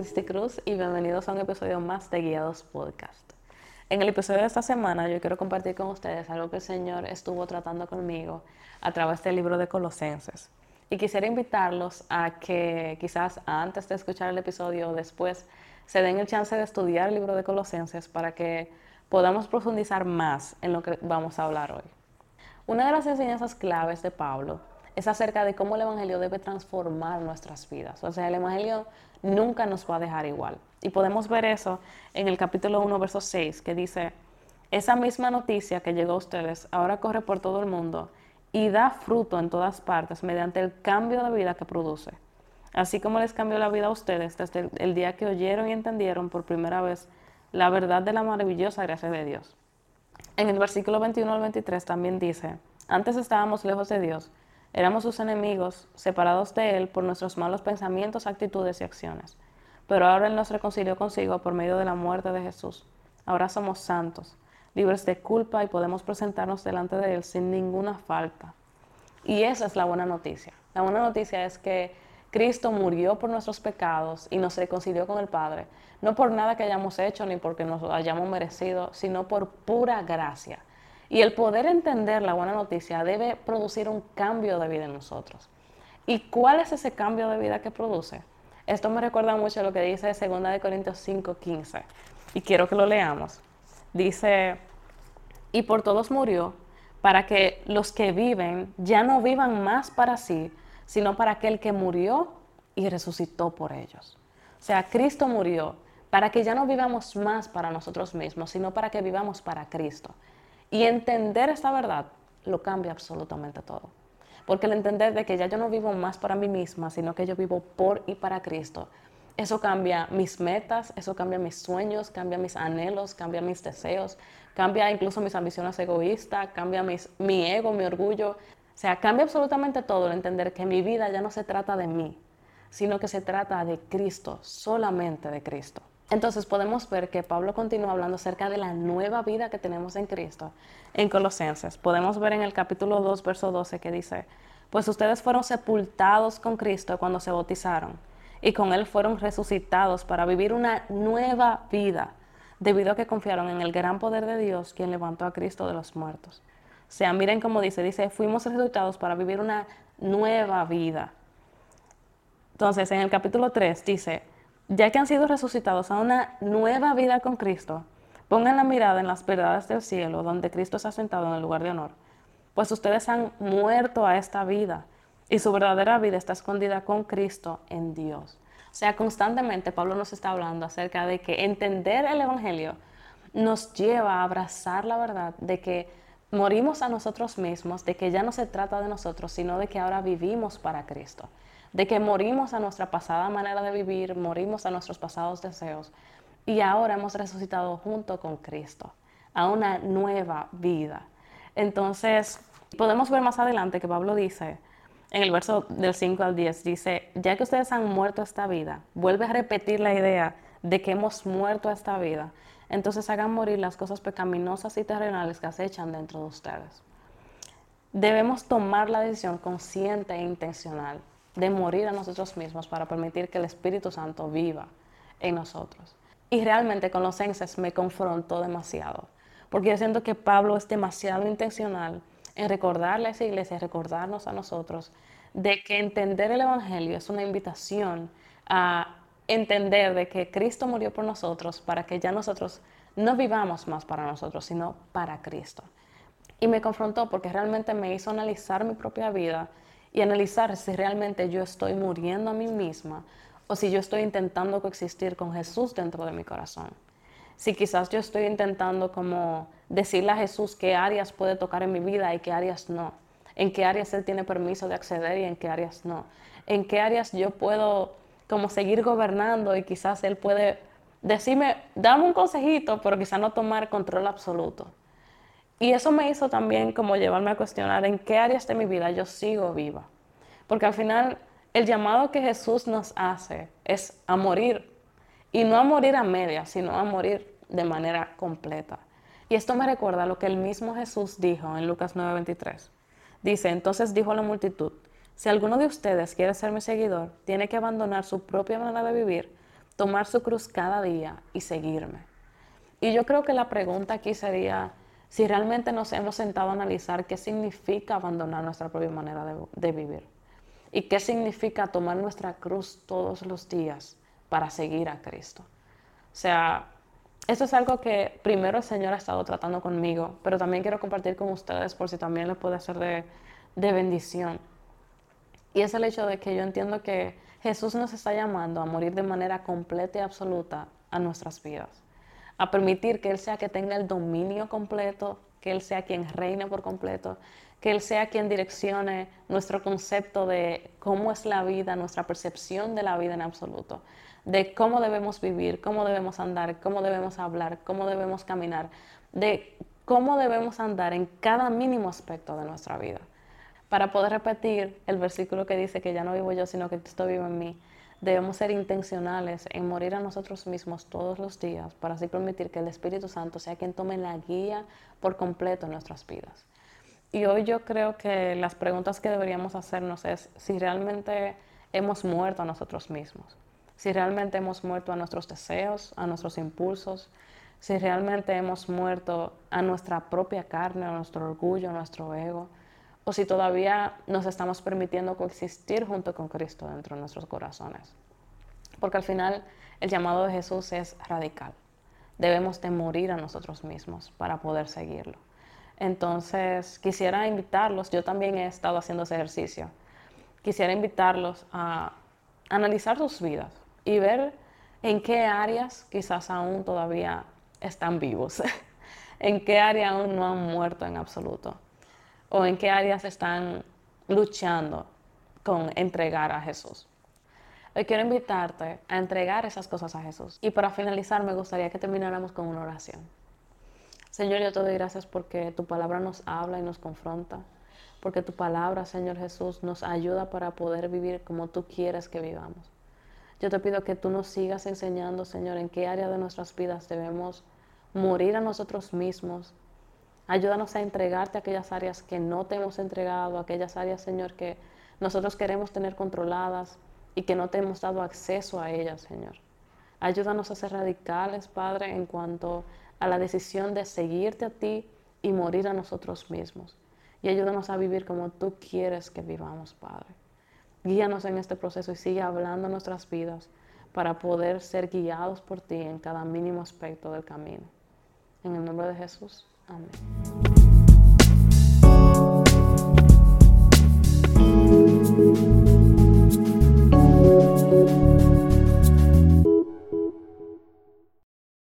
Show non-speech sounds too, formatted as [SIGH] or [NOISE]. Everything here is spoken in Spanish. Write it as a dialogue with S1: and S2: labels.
S1: Cristi Cruz y bienvenidos a un episodio más de Guiados Podcast. En el episodio de esta semana yo quiero compartir con ustedes algo que el Señor estuvo tratando conmigo a través del libro de Colosenses. Y quisiera invitarlos a que quizás antes de escuchar el episodio o después se den el chance de estudiar el libro de Colosenses para que podamos profundizar más en lo que vamos a hablar hoy. Una de las enseñanzas claves de Pablo es acerca de cómo el Evangelio debe transformar nuestras vidas. O sea, el Evangelio nunca nos va a dejar igual. Y podemos ver eso en el capítulo 1, verso 6, que dice, esa misma noticia que llegó a ustedes ahora corre por todo el mundo y da fruto en todas partes mediante el cambio de vida que produce. Así como les cambió la vida a ustedes desde el día que oyeron y entendieron por primera vez la verdad de la maravillosa gracia de Dios. En el versículo 21 al 23 también dice, antes estábamos lejos de Dios, Éramos sus enemigos, separados de Él por nuestros malos pensamientos, actitudes y acciones. Pero ahora Él nos reconcilió consigo por medio de la muerte de Jesús. Ahora somos santos, libres de culpa y podemos presentarnos delante de Él sin ninguna falta. Y esa es la buena noticia. La buena noticia es que Cristo murió por nuestros pecados y nos reconcilió con el Padre, no por nada que hayamos hecho ni porque nos hayamos merecido, sino por pura gracia. Y el poder entender la buena noticia debe producir un cambio de vida en nosotros. ¿Y cuál es ese cambio de vida que produce? Esto me recuerda mucho a lo que dice 2 Corintios 5:15 y quiero que lo leamos. Dice, y por todos murió, para que los que viven ya no vivan más para sí, sino para aquel que murió y resucitó por ellos. O sea, Cristo murió para que ya no vivamos más para nosotros mismos, sino para que vivamos para Cristo. Y entender esta verdad lo cambia absolutamente todo. Porque el entender de que ya yo no vivo más para mí misma, sino que yo vivo por y para Cristo, eso cambia mis metas, eso cambia mis sueños, cambia mis anhelos, cambia mis deseos, cambia incluso mis ambiciones egoístas, cambia mi ego, mi orgullo. O sea, cambia absolutamente todo el entender que mi vida ya no se trata de mí, sino que se trata de Cristo, solamente de Cristo. Entonces podemos ver que Pablo continúa hablando acerca de la nueva vida que tenemos en Cristo en Colosenses. Podemos ver en el capítulo 2, verso 12 que dice, pues ustedes fueron sepultados con Cristo cuando se bautizaron y con Él fueron resucitados para vivir una nueva vida, debido a que confiaron en el gran poder de Dios, quien levantó a Cristo de los muertos. O sea, miren cómo dice, dice, fuimos resucitados para vivir una nueva vida. Entonces, en el capítulo 3 dice, ya que han sido resucitados a una nueva vida con Cristo, pongan la mirada en las verdades del cielo, donde Cristo se ha sentado en el lugar de honor. Pues ustedes han muerto a esta vida y su verdadera vida está escondida con Cristo en Dios. O sea, constantemente Pablo nos está hablando acerca de que entender el Evangelio nos lleva a abrazar la verdad de que morimos a nosotros mismos, de que ya no se trata de nosotros, sino de que ahora vivimos para Cristo de que morimos a nuestra pasada manera de vivir, morimos a nuestros pasados deseos y ahora hemos resucitado junto con Cristo a una nueva vida. Entonces, podemos ver más adelante que Pablo dice, en el verso del 5 al 10, dice, ya que ustedes han muerto esta vida, vuelve a repetir la idea de que hemos muerto esta vida, entonces hagan morir las cosas pecaminosas y terrenales que acechan dentro de ustedes. Debemos tomar la decisión consciente e intencional de morir a nosotros mismos para permitir que el Espíritu Santo viva en nosotros. Y realmente con los Colosenses me confrontó demasiado, porque yo siento que Pablo es demasiado intencional en recordarle a esa iglesia, recordarnos a nosotros, de que entender el Evangelio es una invitación a entender de que Cristo murió por nosotros para que ya nosotros no vivamos más para nosotros, sino para Cristo. Y me confrontó porque realmente me hizo analizar mi propia vida y analizar si realmente yo estoy muriendo a mí misma o si yo estoy intentando coexistir con Jesús dentro de mi corazón. Si quizás yo estoy intentando como decirle a Jesús qué áreas puede tocar en mi vida y qué áreas no. En qué áreas Él tiene permiso de acceder y en qué áreas no. En qué áreas yo puedo como seguir gobernando y quizás Él puede decirme, dame un consejito, pero quizás no tomar control absoluto. Y eso me hizo también como llevarme a cuestionar en qué áreas de mi vida yo sigo viva. Porque al final el llamado que Jesús nos hace es a morir. Y no a morir a media, sino a morir de manera completa. Y esto me recuerda lo que el mismo Jesús dijo en Lucas 9:23. Dice, entonces dijo a la multitud, si alguno de ustedes quiere ser mi seguidor, tiene que abandonar su propia manera de vivir, tomar su cruz cada día y seguirme. Y yo creo que la pregunta aquí sería si realmente nos hemos sentado a analizar qué significa abandonar nuestra propia manera de, vivir y qué significa tomar nuestra cruz todos los días para seguir a Cristo. O sea, eso es algo que primero el Señor ha estado tratando conmigo, pero también quiero compartir con ustedes por si también les puede ser de, de bendición. Y es el hecho de que yo entiendo que Jesús nos está llamando a morir de manera completa y absoluta a nuestras vidas, a permitir que Él sea que tenga el dominio completo, que Él sea quien reine por completo, que Él sea quien direccione nuestro concepto de cómo es la vida, nuestra percepción de la vida en absoluto, de cómo debemos vivir, cómo debemos andar, cómo debemos hablar, cómo debemos caminar, de cómo debemos andar en cada mínimo aspecto de nuestra vida para poder repetir el versículo que dice que ya no vivo yo, sino que Cristo vive en mí, debemos ser intencionales en morir a nosotros mismos todos los días para así permitir que el Espíritu Santo sea quien tome la guía por completo en nuestras vidas. Y hoy yo creo que las preguntas que deberíamos hacernos es si realmente hemos muerto a nosotros mismos, si realmente hemos muerto a nuestros deseos, a nuestros impulsos, si realmente hemos muerto a nuestra propia carne, a nuestro orgullo, a nuestro ego, o si todavía nos estamos permitiendo coexistir junto con Cristo dentro de nuestros corazones. Porque al final el llamado de Jesús es radical. Debemos de morir a nosotros mismos para poder seguirlo. Entonces, quisiera invitarlos, yo también he estado haciendo ese ejercicio, quisiera invitarlos a analizar sus vidas y ver en qué áreas quizás aún todavía están vivos, [LAUGHS] en qué área aún no han muerto en absoluto o en qué áreas están luchando con entregar a Jesús. Hoy quiero invitarte a entregar esas cosas a Jesús. Y para finalizar, me gustaría que termináramos con una oración. Señor, yo te doy gracias porque tu palabra nos habla y nos confronta, porque tu palabra, Señor Jesús, nos ayuda para poder vivir como tú quieres que vivamos. Yo te pido que tú nos sigas enseñando, Señor, en qué área de nuestras vidas debemos morir a nosotros mismos Ayúdanos a entregarte aquellas áreas que no te hemos entregado, aquellas áreas, Señor, que nosotros queremos tener controladas y que no te hemos dado acceso a ellas, Señor. Ayúdanos a ser radicales, Padre, en cuanto a la decisión de seguirte a ti y morir a nosotros mismos. Y ayúdanos a vivir como tú quieres que vivamos, Padre. Guíanos en este proceso y sigue hablando nuestras vidas para poder ser guiados por ti en cada mínimo aspecto del camino. En el nombre de Jesús. Amen.